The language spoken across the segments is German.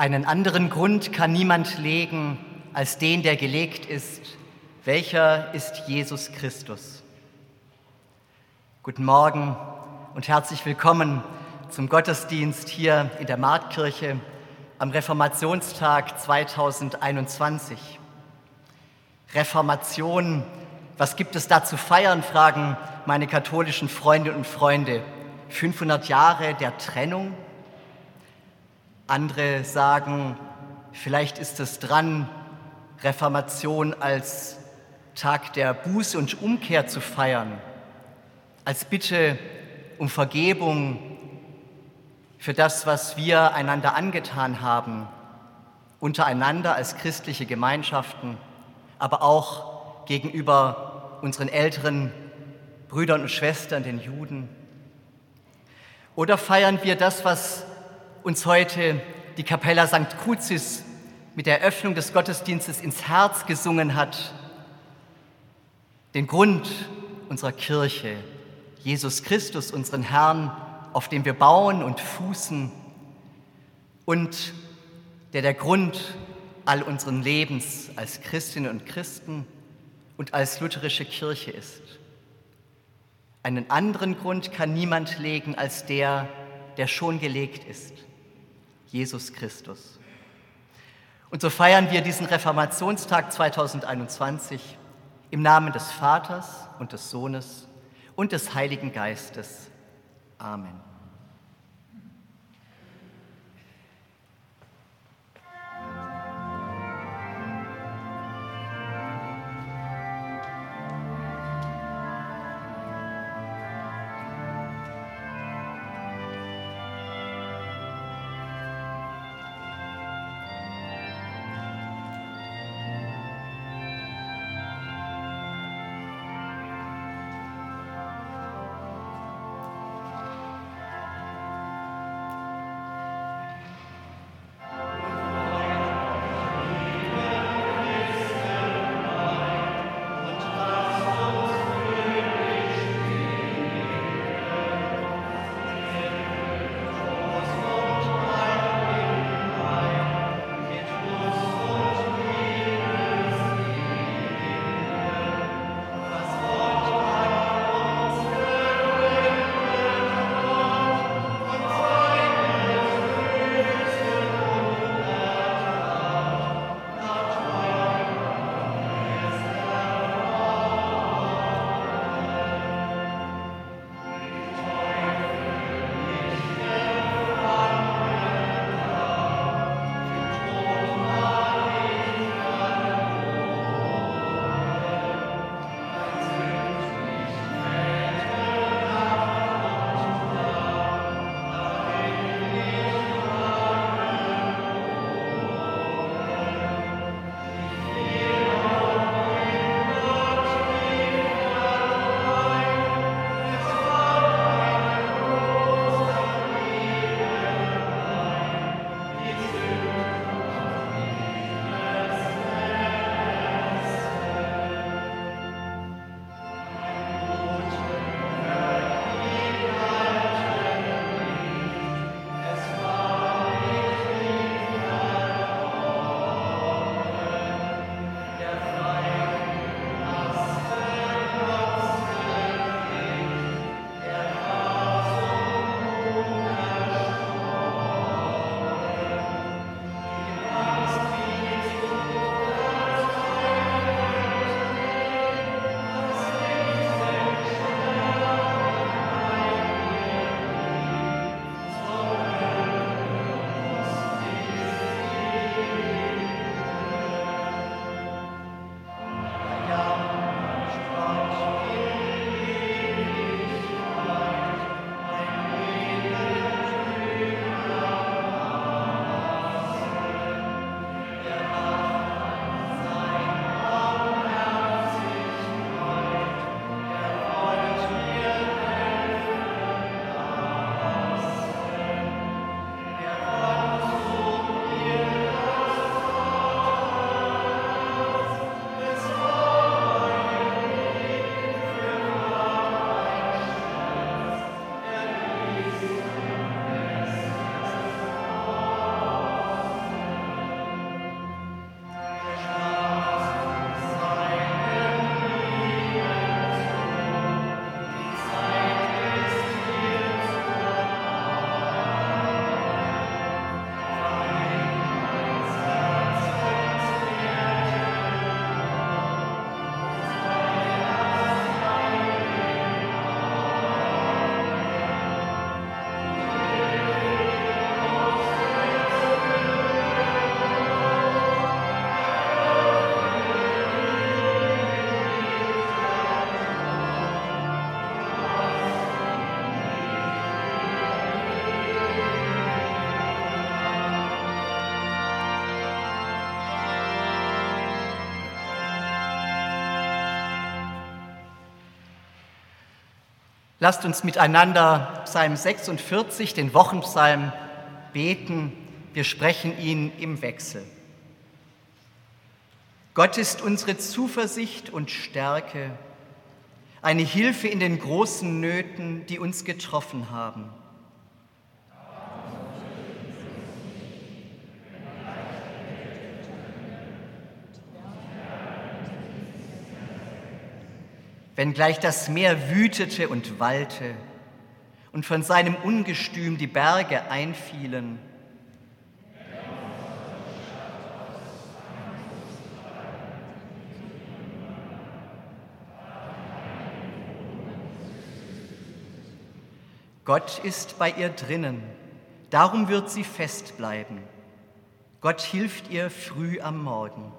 Einen anderen Grund kann niemand legen als den, der gelegt ist. Welcher ist Jesus Christus? Guten Morgen und herzlich willkommen zum Gottesdienst hier in der Marktkirche am Reformationstag 2021. Reformation, was gibt es da zu feiern, fragen meine katholischen Freunde und Freunde. 500 Jahre der Trennung? Andere sagen, vielleicht ist es dran, Reformation als Tag der Buße und Umkehr zu feiern, als Bitte um Vergebung für das, was wir einander angetan haben, untereinander als christliche Gemeinschaften, aber auch gegenüber unseren älteren Brüdern und Schwestern, den Juden. Oder feiern wir das, was uns heute die Capella St. Crucis mit der Eröffnung des Gottesdienstes ins Herz gesungen hat, den Grund unserer Kirche, Jesus Christus, unseren Herrn, auf dem wir bauen und fußen und der der Grund all unseren Lebens als Christinnen und Christen und als lutherische Kirche ist. Einen anderen Grund kann niemand legen als der, der schon gelegt ist. Jesus Christus. Und so feiern wir diesen Reformationstag 2021 im Namen des Vaters und des Sohnes und des Heiligen Geistes. Amen. Lasst uns miteinander Psalm 46, den Wochenpsalm, beten. Wir sprechen ihn im Wechsel. Gott ist unsere Zuversicht und Stärke, eine Hilfe in den großen Nöten, die uns getroffen haben. Wenngleich das Meer wütete und wallte und von seinem Ungestüm die Berge einfielen, Gott ist bei ihr drinnen, darum wird sie festbleiben. Gott hilft ihr früh am Morgen.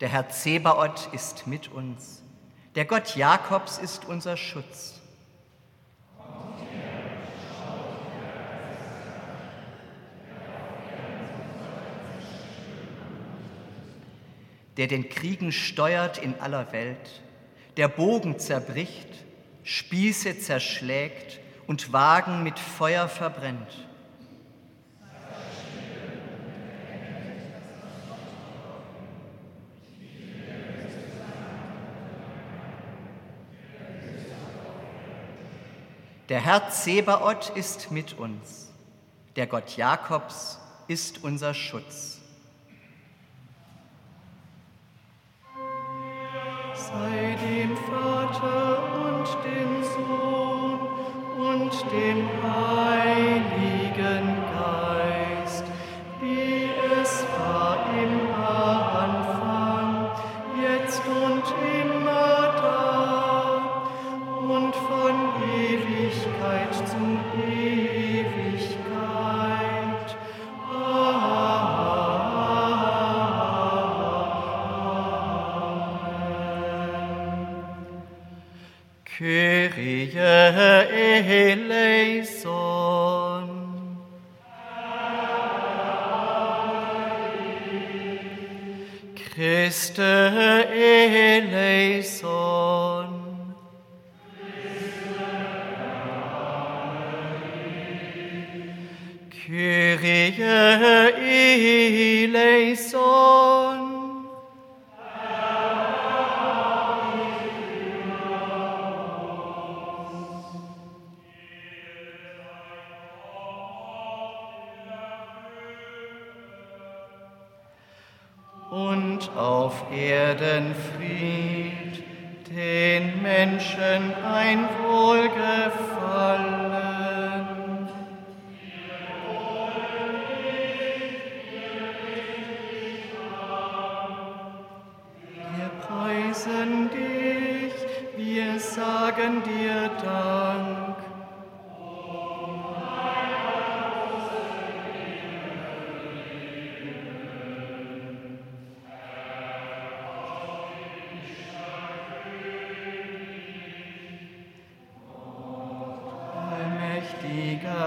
Der Herr Zebaoth ist mit uns. Der Gott Jakobs ist unser Schutz. der den Kriegen steuert in aller Welt, der Bogen zerbricht, Spieße zerschlägt und Wagen mit Feuer verbrennt. Der Herr Zebaoth ist mit uns, der Gott Jakobs ist unser Schutz. sei dem Vater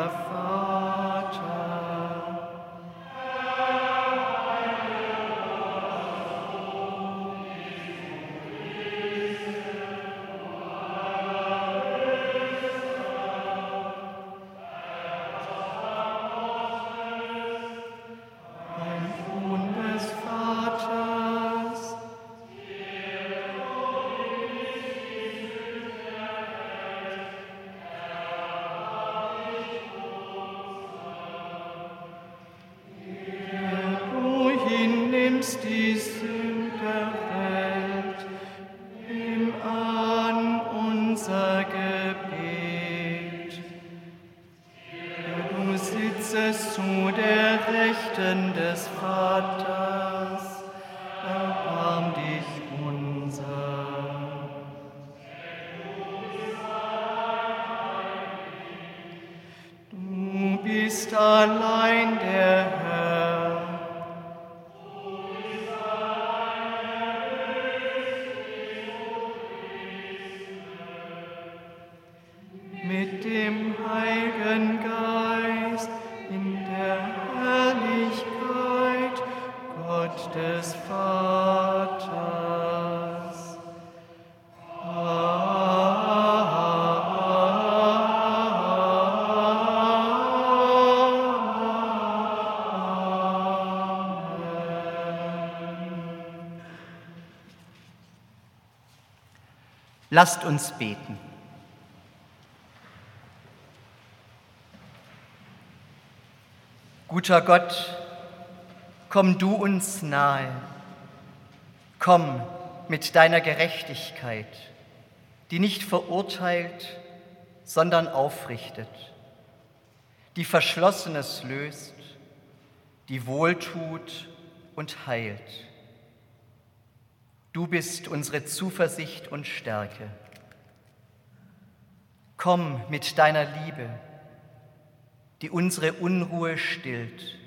far. Lasst uns beten. Guter Gott, komm du uns nahe. Komm mit deiner Gerechtigkeit, die nicht verurteilt, sondern aufrichtet, die Verschlossenes löst, die wohltut und heilt. Du bist unsere Zuversicht und Stärke. Komm mit deiner Liebe, die unsere Unruhe stillt,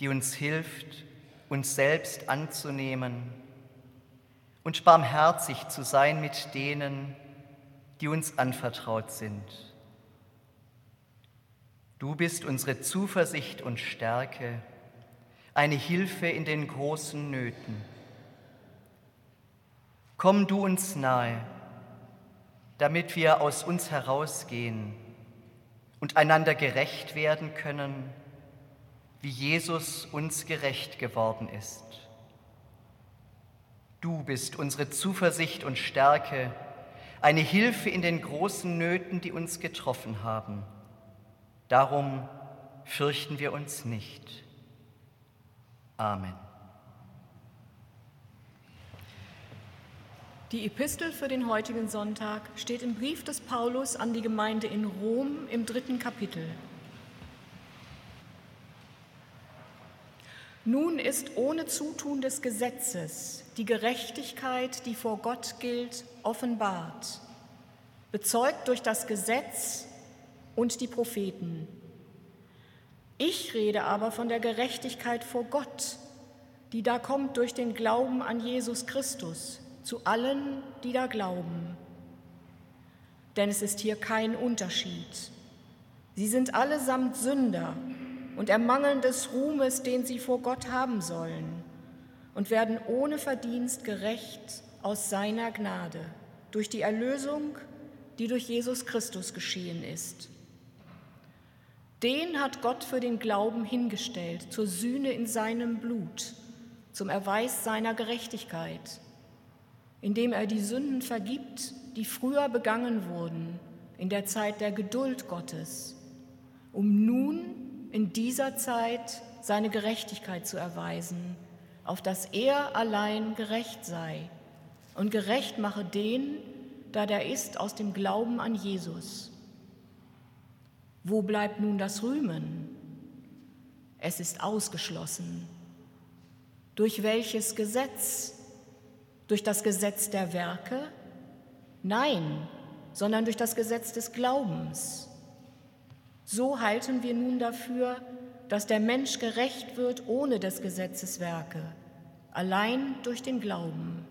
die uns hilft, uns selbst anzunehmen und barmherzig zu sein mit denen, die uns anvertraut sind. Du bist unsere Zuversicht und Stärke, eine Hilfe in den großen Nöten. Komm du uns nahe, damit wir aus uns herausgehen und einander gerecht werden können, wie Jesus uns gerecht geworden ist. Du bist unsere Zuversicht und Stärke, eine Hilfe in den großen Nöten, die uns getroffen haben. Darum fürchten wir uns nicht. Amen. Die Epistel für den heutigen Sonntag steht im Brief des Paulus an die Gemeinde in Rom im dritten Kapitel. Nun ist ohne Zutun des Gesetzes die Gerechtigkeit, die vor Gott gilt, offenbart, bezeugt durch das Gesetz und die Propheten. Ich rede aber von der Gerechtigkeit vor Gott, die da kommt durch den Glauben an Jesus Christus zu allen, die da glauben. Denn es ist hier kein Unterschied. Sie sind allesamt Sünder und ermangeln des Ruhmes, den sie vor Gott haben sollen, und werden ohne Verdienst gerecht aus seiner Gnade durch die Erlösung, die durch Jesus Christus geschehen ist. Den hat Gott für den Glauben hingestellt, zur Sühne in seinem Blut, zum Erweis seiner Gerechtigkeit indem er die Sünden vergibt, die früher begangen wurden, in der Zeit der Geduld Gottes, um nun in dieser Zeit seine Gerechtigkeit zu erweisen, auf dass er allein gerecht sei und gerecht mache den, da der ist aus dem Glauben an Jesus. Wo bleibt nun das Rühmen? Es ist ausgeschlossen. Durch welches Gesetz durch das Gesetz der Werke? Nein, sondern durch das Gesetz des Glaubens. So halten wir nun dafür, dass der Mensch gerecht wird ohne des Gesetzes Werke, allein durch den Glauben.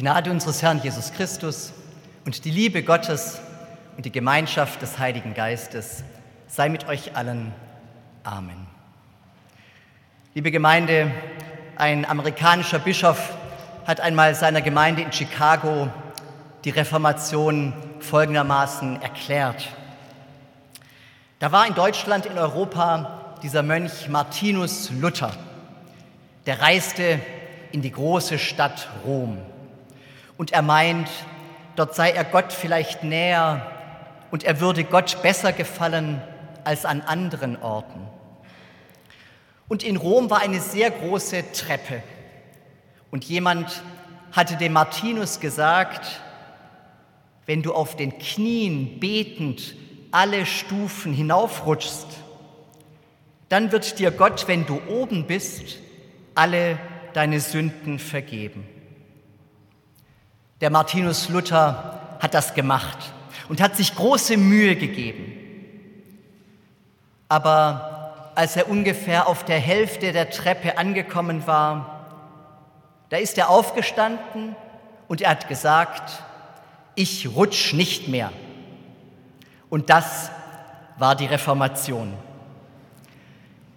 Die Gnade unseres Herrn Jesus Christus und die Liebe Gottes und die Gemeinschaft des Heiligen Geistes sei mit euch allen. Amen. Liebe Gemeinde, ein amerikanischer Bischof hat einmal seiner Gemeinde in Chicago die Reformation folgendermaßen erklärt. Da war in Deutschland, in Europa dieser Mönch Martinus Luther. Der reiste in die große Stadt Rom. Und er meint, dort sei er Gott vielleicht näher und er würde Gott besser gefallen als an anderen Orten. Und in Rom war eine sehr große Treppe. Und jemand hatte dem Martinus gesagt, wenn du auf den Knien betend alle Stufen hinaufrutschst, dann wird dir Gott, wenn du oben bist, alle deine Sünden vergeben. Der Martinus Luther hat das gemacht und hat sich große Mühe gegeben. Aber als er ungefähr auf der Hälfte der Treppe angekommen war, da ist er aufgestanden und er hat gesagt, ich rutsch nicht mehr. Und das war die Reformation.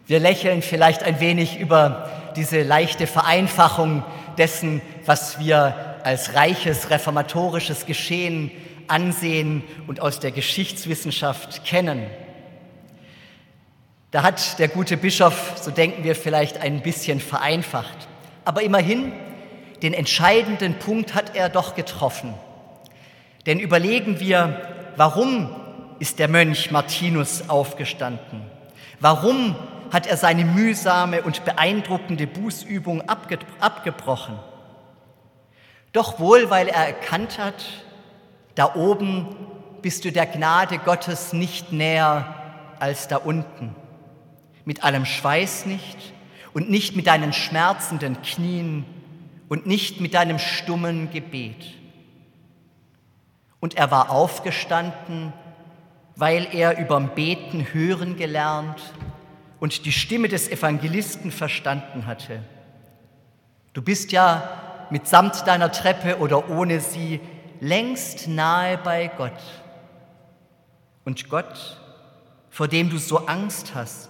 Wir lächeln vielleicht ein wenig über diese leichte Vereinfachung dessen, was wir als reiches reformatorisches Geschehen ansehen und aus der Geschichtswissenschaft kennen. Da hat der gute Bischof, so denken wir vielleicht, ein bisschen vereinfacht. Aber immerhin, den entscheidenden Punkt hat er doch getroffen. Denn überlegen wir, warum ist der Mönch Martinus aufgestanden? Warum hat er seine mühsame und beeindruckende Bußübung abge abgebrochen. Doch wohl, weil er erkannt hat, da oben bist du der Gnade Gottes nicht näher als da unten. Mit allem Schweiß nicht und nicht mit deinen schmerzenden Knien und nicht mit deinem stummen Gebet. Und er war aufgestanden, weil er überm Beten hören gelernt und die Stimme des Evangelisten verstanden hatte. Du bist ja mitsamt deiner Treppe oder ohne sie längst nahe bei Gott. Und Gott, vor dem du so Angst hast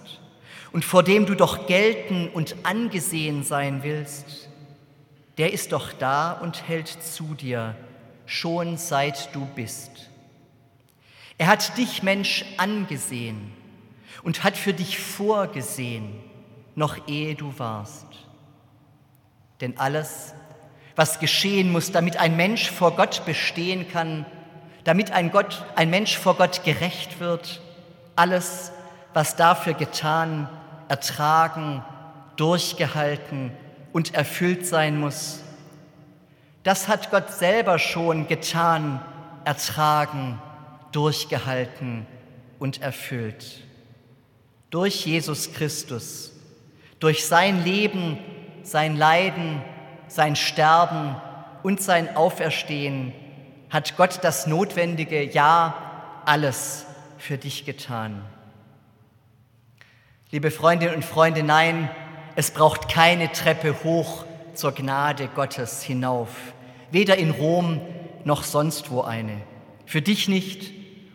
und vor dem du doch gelten und angesehen sein willst, der ist doch da und hält zu dir, schon seit du bist. Er hat dich, Mensch, angesehen und hat für dich vorgesehen, noch ehe du warst. Denn alles, was geschehen muss, damit ein Mensch vor Gott bestehen kann, damit ein, Gott, ein Mensch vor Gott gerecht wird, alles, was dafür getan, ertragen, durchgehalten und erfüllt sein muss, das hat Gott selber schon getan, ertragen, durchgehalten und erfüllt durch Jesus Christus, durch sein Leben, sein Leiden, sein Sterben und sein Auferstehen hat Gott das Notwendige, ja, alles für dich getan. Liebe Freundinnen und Freunde, nein, es braucht keine Treppe hoch zur Gnade Gottes hinauf, weder in Rom noch sonst wo eine. Für dich nicht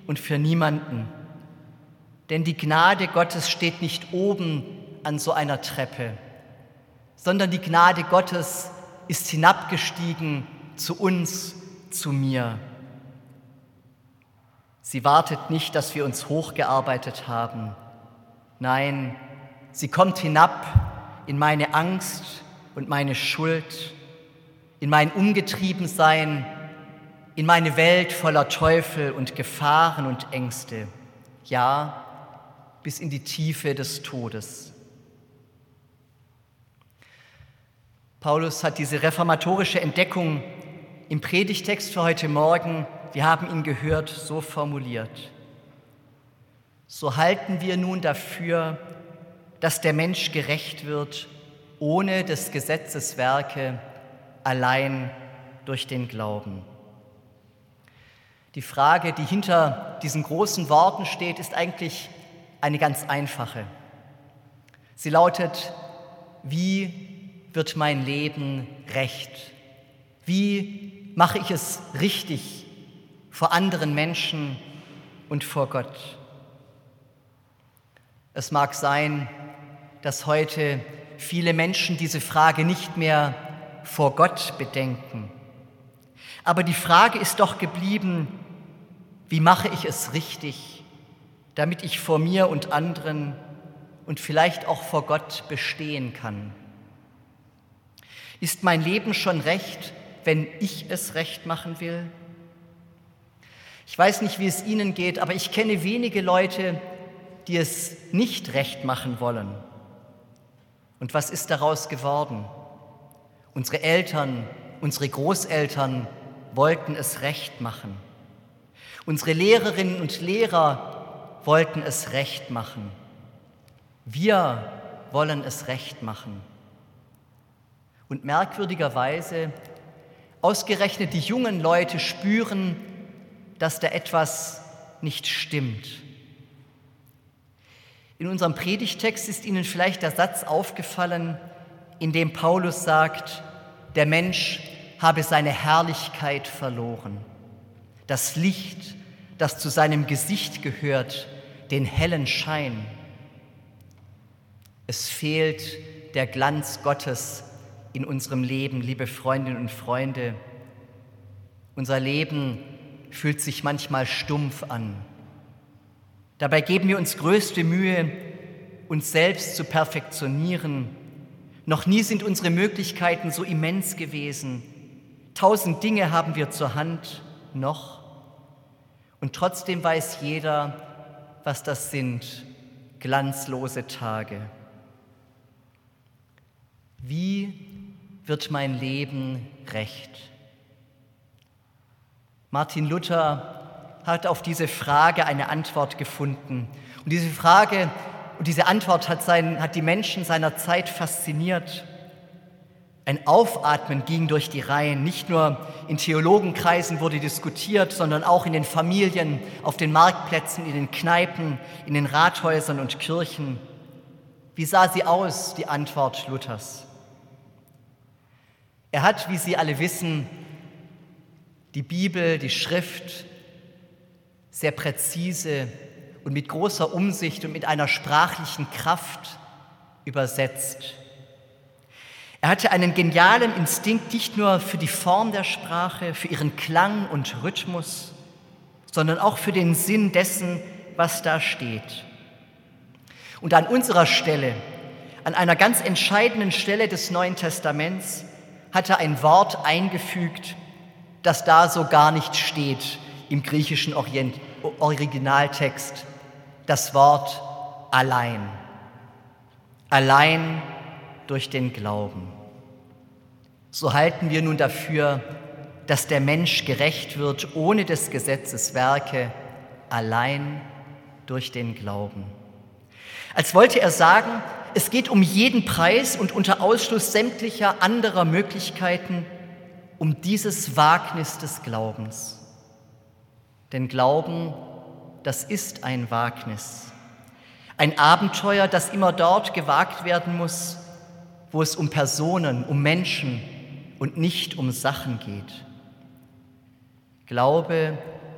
und für niemanden. Denn die Gnade Gottes steht nicht oben an so einer Treppe, sondern die Gnade Gottes ist hinabgestiegen zu uns, zu mir. Sie wartet nicht, dass wir uns hochgearbeitet haben. Nein, sie kommt hinab in meine Angst und meine Schuld, in mein Umgetriebensein, in meine Welt voller Teufel und Gefahren und Ängste. Ja, bis in die Tiefe des Todes. Paulus hat diese reformatorische Entdeckung im Predigtext für heute Morgen, wir haben ihn gehört, so formuliert. So halten wir nun dafür, dass der Mensch gerecht wird, ohne des Gesetzes Werke, allein durch den Glauben. Die Frage, die hinter diesen großen Worten steht, ist eigentlich eine ganz einfache. Sie lautet, wie wird mein Leben recht? Wie mache ich es richtig vor anderen Menschen und vor Gott? Es mag sein, dass heute viele Menschen diese Frage nicht mehr vor Gott bedenken. Aber die Frage ist doch geblieben, wie mache ich es richtig, damit ich vor mir und anderen und vielleicht auch vor Gott bestehen kann? Ist mein Leben schon recht, wenn ich es recht machen will? Ich weiß nicht, wie es Ihnen geht, aber ich kenne wenige Leute, die es nicht recht machen wollen. Und was ist daraus geworden? Unsere Eltern, unsere Großeltern wollten es recht machen. Unsere Lehrerinnen und Lehrer wollten es recht machen. Wir wollen es recht machen. Und merkwürdigerweise, ausgerechnet die jungen Leute spüren, dass da etwas nicht stimmt. In unserem Predigtext ist Ihnen vielleicht der Satz aufgefallen, in dem Paulus sagt, der Mensch habe seine Herrlichkeit verloren. Das Licht, das zu seinem Gesicht gehört, den hellen Schein. Es fehlt der Glanz Gottes in unserem Leben, liebe Freundinnen und Freunde. Unser Leben fühlt sich manchmal stumpf an. Dabei geben wir uns größte Mühe, uns selbst zu perfektionieren. Noch nie sind unsere Möglichkeiten so immens gewesen. Tausend Dinge haben wir zur Hand noch. Und trotzdem weiß jeder, was das sind, glanzlose Tage. Wie wird mein Leben recht? Martin Luther hat auf diese Frage eine Antwort gefunden. Und diese Frage und diese Antwort hat, sein, hat die Menschen seiner Zeit fasziniert. Ein Aufatmen ging durch die Reihen. Nicht nur in Theologenkreisen wurde diskutiert, sondern auch in den Familien, auf den Marktplätzen, in den Kneipen, in den Rathäusern und Kirchen. Wie sah sie aus, die Antwort Luthers? Er hat, wie Sie alle wissen, die Bibel, die Schrift sehr präzise und mit großer Umsicht und mit einer sprachlichen Kraft übersetzt. Er hatte einen genialen Instinkt nicht nur für die Form der Sprache, für ihren Klang und Rhythmus, sondern auch für den Sinn dessen, was da steht. Und an unserer Stelle, an einer ganz entscheidenden Stelle des Neuen Testaments, hat er ein Wort eingefügt, das da so gar nicht steht im griechischen Orient Originaltext das Wort allein. Allein durch den Glauben. So halten wir nun dafür, dass der Mensch gerecht wird ohne des Gesetzes Werke, allein durch den Glauben. Als wollte er sagen, es geht um jeden Preis und unter Ausschluss sämtlicher anderer Möglichkeiten um dieses Wagnis des Glaubens. Denn Glauben, das ist ein Wagnis. Ein Abenteuer, das immer dort gewagt werden muss, wo es um Personen, um Menschen und nicht um Sachen geht. Glaube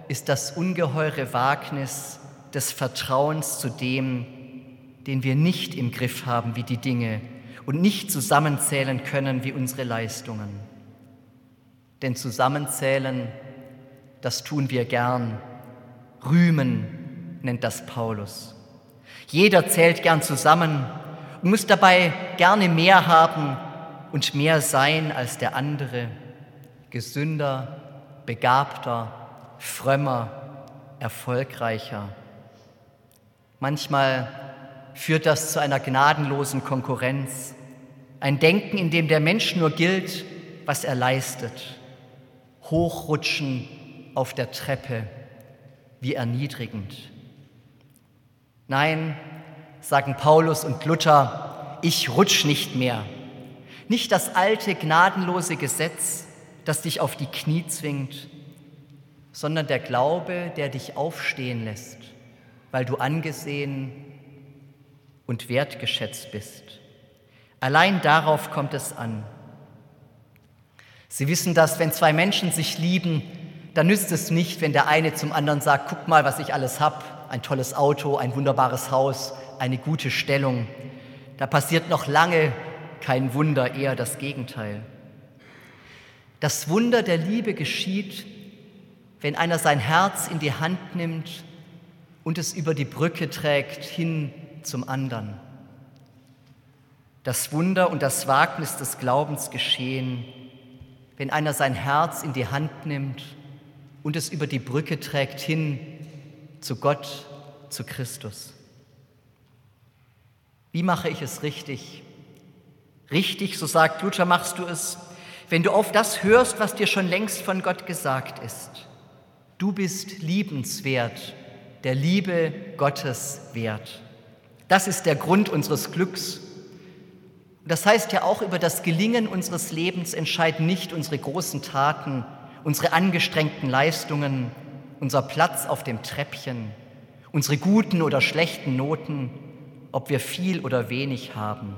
ist das ungeheure Wagnis des Vertrauens zu dem, den wir nicht im Griff haben wie die Dinge und nicht zusammenzählen können wie unsere Leistungen. Denn zusammenzählen das tun wir gern. Rühmen nennt das Paulus. Jeder zählt gern zusammen und muss dabei gerne mehr haben und mehr sein als der andere. Gesünder, begabter, frömmer, erfolgreicher. Manchmal führt das zu einer gnadenlosen Konkurrenz, ein Denken, in dem der Mensch nur gilt, was er leistet, hochrutschen auf der Treppe, wie erniedrigend. Nein, sagen Paulus und Luther, ich rutsch nicht mehr. Nicht das alte, gnadenlose Gesetz, das dich auf die Knie zwingt, sondern der Glaube, der dich aufstehen lässt, weil du angesehen und wertgeschätzt bist. Allein darauf kommt es an. Sie wissen, dass wenn zwei Menschen sich lieben, dann nützt es nicht, wenn der eine zum anderen sagt, guck mal, was ich alles habe, ein tolles Auto, ein wunderbares Haus, eine gute Stellung. Da passiert noch lange kein Wunder, eher das Gegenteil. Das Wunder der Liebe geschieht, wenn einer sein Herz in die Hand nimmt und es über die Brücke trägt hin zum anderen. Das Wunder und das Wagnis des Glaubens geschehen, wenn einer sein Herz in die Hand nimmt und es über die Brücke trägt hin zu Gott, zu Christus. Wie mache ich es richtig? Richtig, so sagt Luther, machst du es, wenn du auf das hörst, was dir schon längst von Gott gesagt ist. Du bist liebenswert, der Liebe Gottes wert. Das ist der Grund unseres Glücks. Das heißt ja auch, über das Gelingen unseres Lebens entscheiden nicht unsere großen Taten, unsere angestrengten Leistungen, unser Platz auf dem Treppchen, unsere guten oder schlechten Noten, ob wir viel oder wenig haben.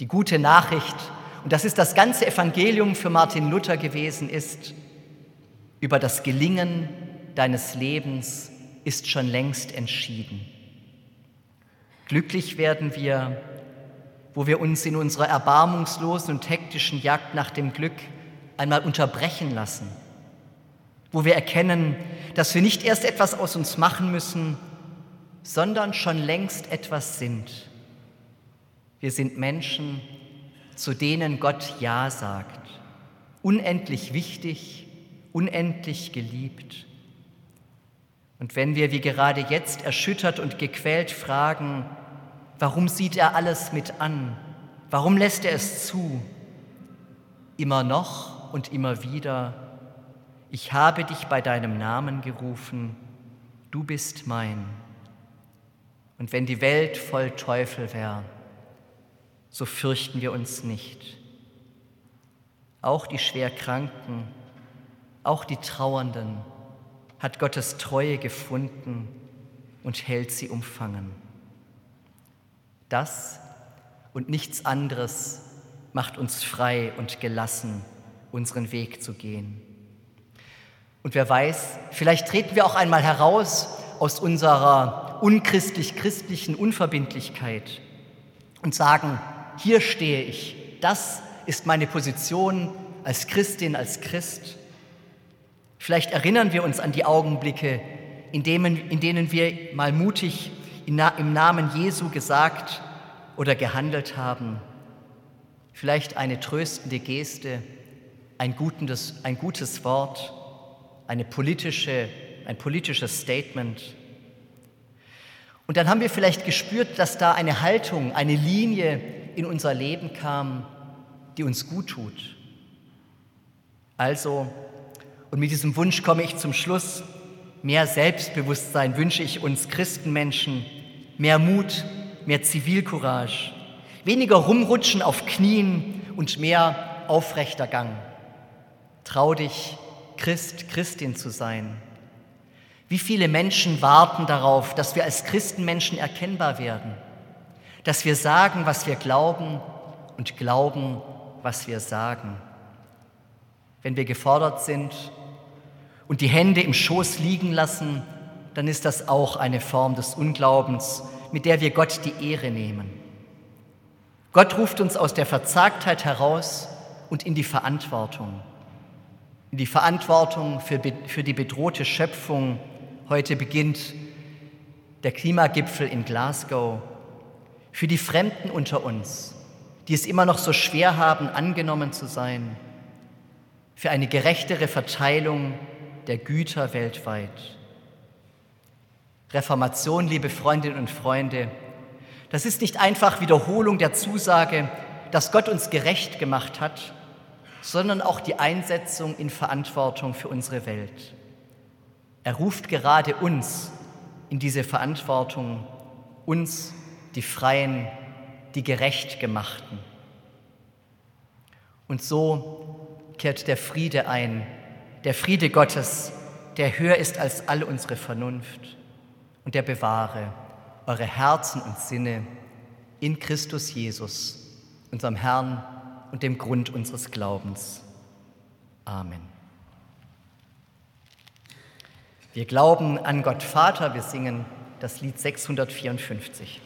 Die gute Nachricht, und das ist das ganze Evangelium für Martin Luther gewesen, ist, über das Gelingen deines Lebens ist schon längst entschieden. Glücklich werden wir, wo wir uns in unserer erbarmungslosen und hektischen Jagd nach dem Glück einmal unterbrechen lassen, wo wir erkennen, dass wir nicht erst etwas aus uns machen müssen, sondern schon längst etwas sind. Wir sind Menschen, zu denen Gott Ja sagt, unendlich wichtig, unendlich geliebt. Und wenn wir wie gerade jetzt erschüttert und gequält fragen, warum sieht er alles mit an? Warum lässt er es zu? Immer noch und immer wieder, ich habe dich bei deinem Namen gerufen, du bist mein. Und wenn die Welt voll Teufel wäre, so fürchten wir uns nicht. Auch die Schwerkranken, auch die Trauernden hat Gottes Treue gefunden und hält sie umfangen. Das und nichts anderes macht uns frei und gelassen, unseren Weg zu gehen. Und wer weiß, vielleicht treten wir auch einmal heraus aus unserer unchristlich-christlichen Unverbindlichkeit und sagen, hier stehe ich, das ist meine Position als Christin, als Christ. Vielleicht erinnern wir uns an die Augenblicke, in denen, in denen wir mal mutig im Namen Jesu gesagt oder gehandelt haben. Vielleicht eine tröstende Geste, ein gutes, ein gutes Wort, eine politische, ein politisches Statement. Und dann haben wir vielleicht gespürt, dass da eine Haltung, eine Linie in unser Leben kam, die uns gut tut. Also, und mit diesem Wunsch komme ich zum Schluss, mehr Selbstbewusstsein wünsche ich uns Christenmenschen, mehr Mut, mehr Zivilcourage, weniger rumrutschen auf Knien und mehr aufrechter Gang. Trau dich, Christ, Christin zu sein. Wie viele Menschen warten darauf, dass wir als Christenmenschen erkennbar werden, dass wir sagen, was wir glauben und glauben, was wir sagen. Wenn wir gefordert sind und die Hände im Schoß liegen lassen, dann ist das auch eine Form des Unglaubens, mit der wir Gott die Ehre nehmen. Gott ruft uns aus der Verzagtheit heraus und in die Verantwortung. In die Verantwortung für, für die bedrohte Schöpfung. Heute beginnt der Klimagipfel in Glasgow. Für die Fremden unter uns, die es immer noch so schwer haben, angenommen zu sein. Für eine gerechtere Verteilung der Güter weltweit. Reformation, liebe Freundinnen und Freunde, das ist nicht einfach Wiederholung der Zusage, dass Gott uns gerecht gemacht hat, sondern auch die Einsetzung in Verantwortung für unsere Welt. Er ruft gerade uns in diese Verantwortung, uns, die Freien, die Gerechtgemachten. Und so kehrt der Friede ein, der Friede Gottes, der höher ist als all unsere Vernunft und der bewahre eure Herzen und Sinne in Christus Jesus, unserem Herrn und dem Grund unseres Glaubens. Amen. Wir glauben an Gott Vater, wir singen das Lied 654.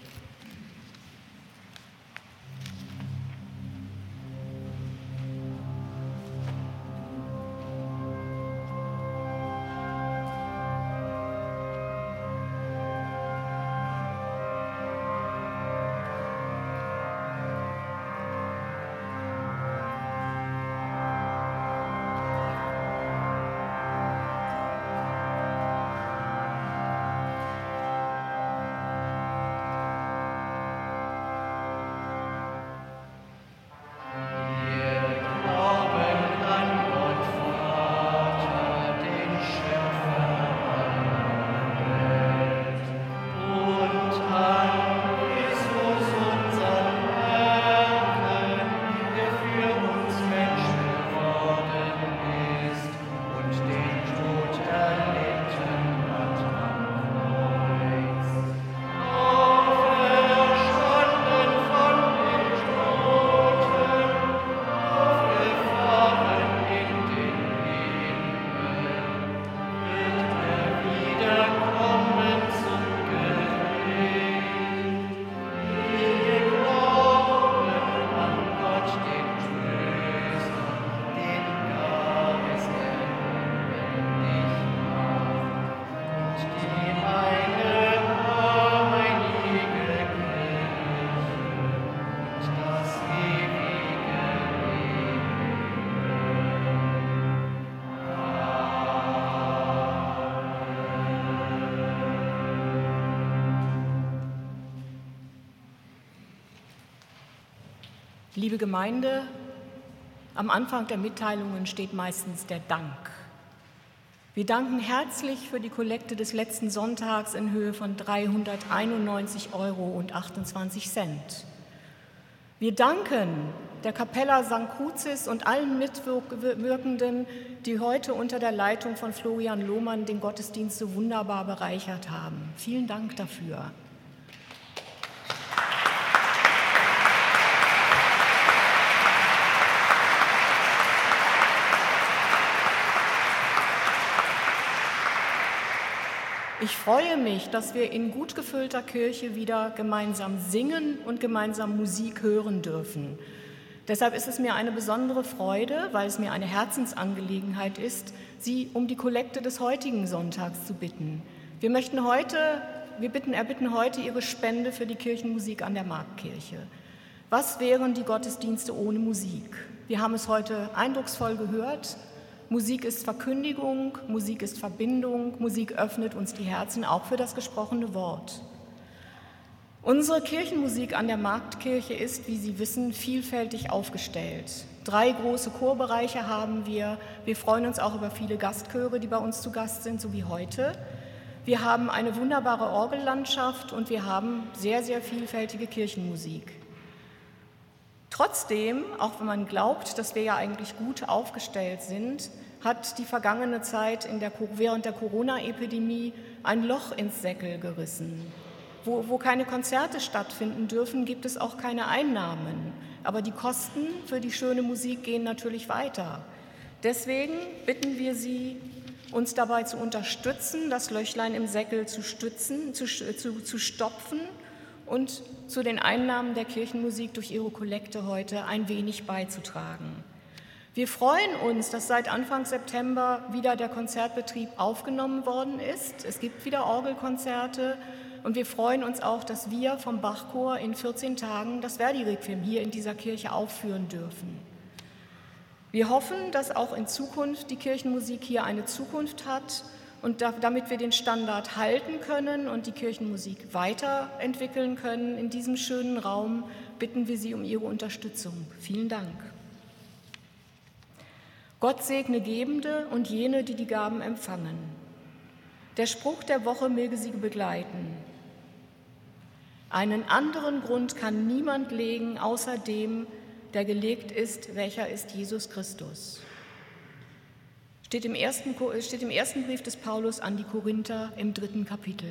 Liebe Gemeinde, am Anfang der Mitteilungen steht meistens der Dank. Wir danken herzlich für die Kollekte des letzten Sonntags in Höhe von 391 Euro und 28 Cent. Wir danken der Capella St. Crucis und allen Mitwirkenden, die heute unter der Leitung von Florian Lohmann den Gottesdienst so wunderbar bereichert haben. Vielen Dank dafür. Ich freue mich, dass wir in gut gefüllter Kirche wieder gemeinsam singen und gemeinsam Musik hören dürfen. Deshalb ist es mir eine besondere Freude, weil es mir eine Herzensangelegenheit ist, Sie um die Kollekte des heutigen Sonntags zu bitten. Wir möchten heute, wir bitten, erbitten heute Ihre Spende für die Kirchenmusik an der Marktkirche. Was wären die Gottesdienste ohne Musik? Wir haben es heute eindrucksvoll gehört. Musik ist Verkündigung, Musik ist Verbindung, Musik öffnet uns die Herzen auch für das gesprochene Wort. Unsere Kirchenmusik an der Marktkirche ist, wie Sie wissen, vielfältig aufgestellt. Drei große Chorbereiche haben wir. Wir freuen uns auch über viele Gastchöre, die bei uns zu Gast sind, so wie heute. Wir haben eine wunderbare Orgellandschaft und wir haben sehr, sehr vielfältige Kirchenmusik. Trotzdem, auch wenn man glaubt, dass wir ja eigentlich gut aufgestellt sind, hat die vergangene Zeit der, während der Corona-Epidemie ein Loch ins Säckel gerissen. Wo, wo keine Konzerte stattfinden dürfen, gibt es auch keine Einnahmen. Aber die Kosten für die schöne Musik gehen natürlich weiter. Deswegen bitten wir Sie, uns dabei zu unterstützen, das Löchlein im Säckel zu stützen, zu, zu, zu stopfen und zu den Einnahmen der Kirchenmusik durch ihre Kollekte heute ein wenig beizutragen. Wir freuen uns, dass seit Anfang September wieder der Konzertbetrieb aufgenommen worden ist. Es gibt wieder Orgelkonzerte und wir freuen uns auch, dass wir vom Bachchor in 14 Tagen das Verdi-Requiem hier in dieser Kirche aufführen dürfen. Wir hoffen, dass auch in Zukunft die Kirchenmusik hier eine Zukunft hat und damit wir den Standard halten können und die Kirchenmusik weiterentwickeln können in diesem schönen Raum, bitten wir Sie um Ihre Unterstützung. Vielen Dank. Gott segne Gebende und jene, die die Gaben empfangen. Der Spruch der Woche möge Sie begleiten. Einen anderen Grund kann niemand legen, außer dem, der gelegt ist, welcher ist Jesus Christus. Steht im, ersten, steht im ersten Brief des Paulus an die Korinther im dritten Kapitel.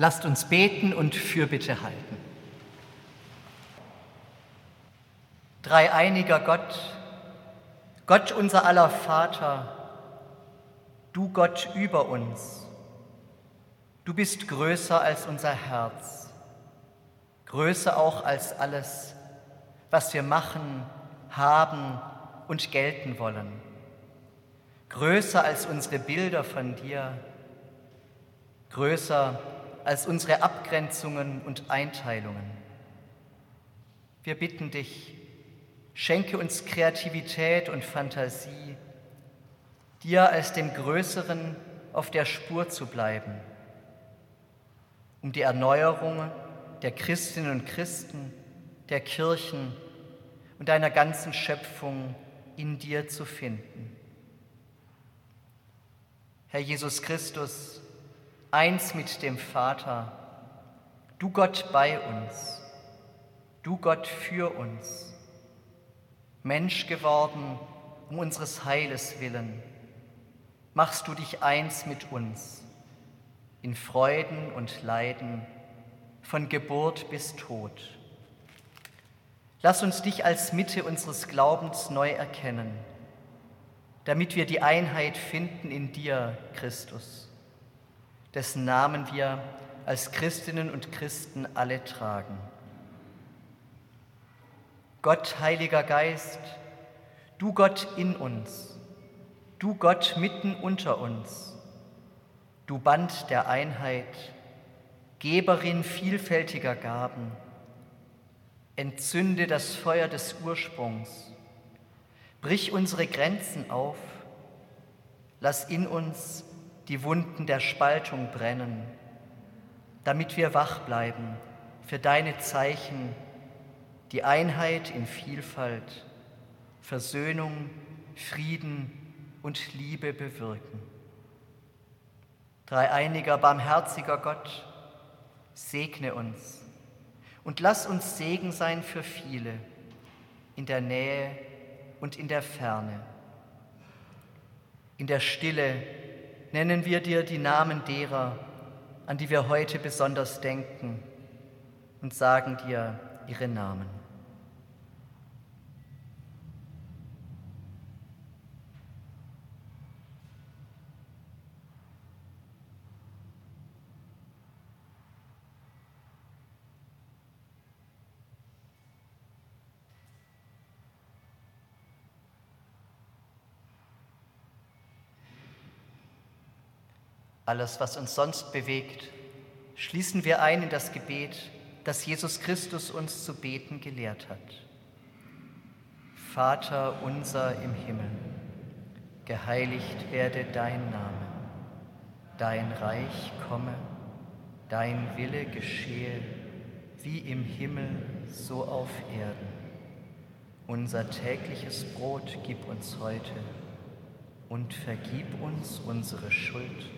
Lasst uns beten und Fürbitte halten. Dreieiniger Gott, Gott unser aller Vater, du Gott über uns, du bist größer als unser Herz, größer auch als alles, was wir machen, haben und gelten wollen, größer als unsere Bilder von dir, größer als als unsere Abgrenzungen und Einteilungen. Wir bitten dich, schenke uns Kreativität und Fantasie, dir als dem Größeren auf der Spur zu bleiben, um die Erneuerung der Christinnen und Christen, der Kirchen und deiner ganzen Schöpfung in dir zu finden. Herr Jesus Christus, eins mit dem Vater, du Gott bei uns, du Gott für uns, Mensch geworden um unseres Heiles willen, machst du dich eins mit uns in Freuden und Leiden, von Geburt bis Tod. Lass uns dich als Mitte unseres Glaubens neu erkennen, damit wir die Einheit finden in dir, Christus dessen Namen wir als Christinnen und Christen alle tragen. Gott, Heiliger Geist, du Gott in uns, du Gott mitten unter uns, du Band der Einheit, Geberin vielfältiger Gaben, entzünde das Feuer des Ursprungs, brich unsere Grenzen auf, lass in uns die Wunden der Spaltung brennen, damit wir wach bleiben für deine Zeichen, die Einheit in Vielfalt, Versöhnung, Frieden und Liebe bewirken. Dreieiniger, barmherziger Gott, segne uns und lass uns Segen sein für viele in der Nähe und in der Ferne, in der Stille nennen wir dir die Namen derer, an die wir heute besonders denken und sagen dir ihre Namen. Alles, was uns sonst bewegt, schließen wir ein in das Gebet, das Jesus Christus uns zu beten gelehrt hat. Vater unser im Himmel, geheiligt werde dein Name, dein Reich komme, dein Wille geschehe, wie im Himmel, so auf Erden. Unser tägliches Brot gib uns heute und vergib uns unsere Schuld